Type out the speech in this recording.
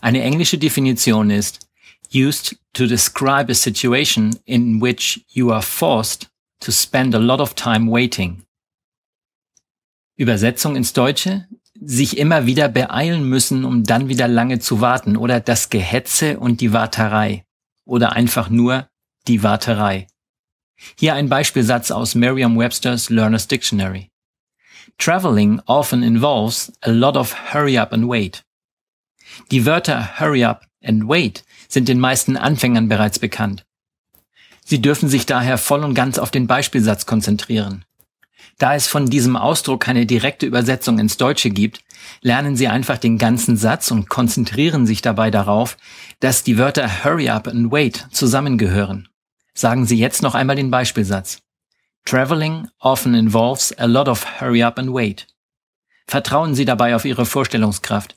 Eine englische Definition ist used to describe a situation in which you are forced to spend a lot of time waiting. Übersetzung ins Deutsche, sich immer wieder beeilen müssen, um dann wieder lange zu warten oder das Gehetze und die Warterei oder einfach nur die Warterei. Hier ein Beispielsatz aus Merriam-Webster's Learner's Dictionary. Traveling often involves a lot of hurry up and wait. Die Wörter hurry up and wait sind den meisten Anfängern bereits bekannt. Sie dürfen sich daher voll und ganz auf den Beispielsatz konzentrieren. Da es von diesem Ausdruck keine direkte Übersetzung ins Deutsche gibt, lernen Sie einfach den ganzen Satz und konzentrieren sich dabei darauf, dass die Wörter hurry up and wait zusammengehören. Sagen Sie jetzt noch einmal den Beispielsatz. Traveling often involves a lot of hurry up and wait. Vertrauen Sie dabei auf Ihre Vorstellungskraft.